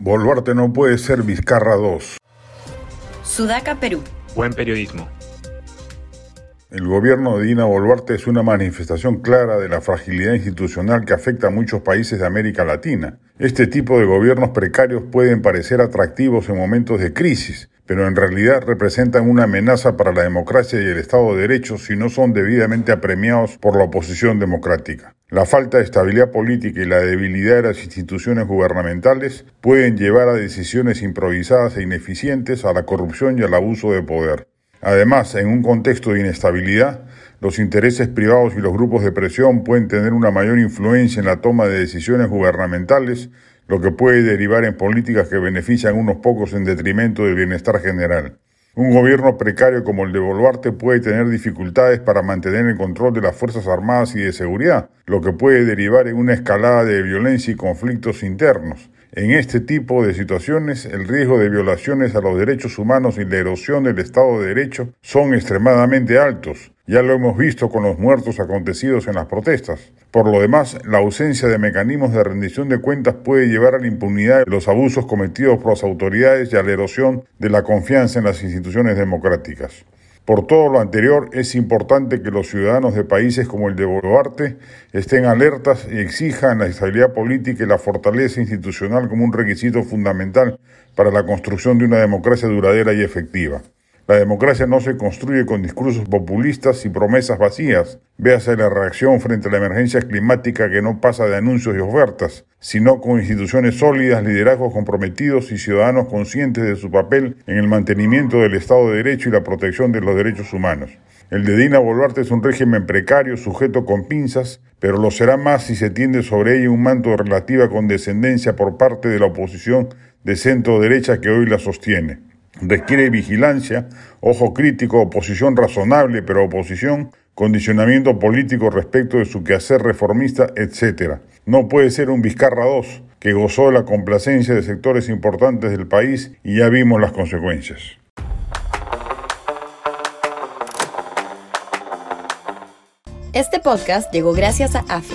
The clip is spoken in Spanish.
Boluarte no puede ser Vizcarra 2. Sudaca, Perú. Buen periodismo. El gobierno de Dina Boluarte es una manifestación clara de la fragilidad institucional que afecta a muchos países de América Latina. Este tipo de gobiernos precarios pueden parecer atractivos en momentos de crisis, pero en realidad representan una amenaza para la democracia y el Estado de Derecho si no son debidamente apremiados por la oposición democrática. La falta de estabilidad política y la debilidad de las instituciones gubernamentales pueden llevar a decisiones improvisadas e ineficientes, a la corrupción y al abuso de poder. Además, en un contexto de inestabilidad, los intereses privados y los grupos de presión pueden tener una mayor influencia en la toma de decisiones gubernamentales lo que puede derivar en políticas que benefician a unos pocos en detrimento del bienestar general. Un gobierno precario como el de Boluarte puede tener dificultades para mantener el control de las Fuerzas Armadas y de seguridad, lo que puede derivar en una escalada de violencia y conflictos internos. En este tipo de situaciones, el riesgo de violaciones a los derechos humanos y la erosión del Estado de Derecho son extremadamente altos. Ya lo hemos visto con los muertos acontecidos en las protestas. Por lo demás, la ausencia de mecanismos de rendición de cuentas puede llevar a la impunidad de los abusos cometidos por las autoridades y a la erosión de la confianza en las instituciones democráticas. Por todo lo anterior, es importante que los ciudadanos de países como el de Boluarte estén alertas y exijan la estabilidad política y la fortaleza institucional como un requisito fundamental para la construcción de una democracia duradera y efectiva. La democracia no se construye con discursos populistas y promesas vacías. Véase la reacción frente a la emergencia climática que no pasa de anuncios y ofertas, sino con instituciones sólidas, liderazgos comprometidos y ciudadanos conscientes de su papel en el mantenimiento del Estado de Derecho y la protección de los derechos humanos. El de Dina Boluarte es un régimen precario, sujeto con pinzas, pero lo será más si se tiende sobre ella un manto de relativa condescendencia por parte de la oposición de centro derecha que hoy la sostiene. Requiere vigilancia, ojo crítico, oposición razonable, pero oposición, condicionamiento político respecto de su quehacer reformista, etc. No puede ser un Vizcarra II, que gozó de la complacencia de sectores importantes del país y ya vimos las consecuencias. Este podcast llegó gracias a AFE,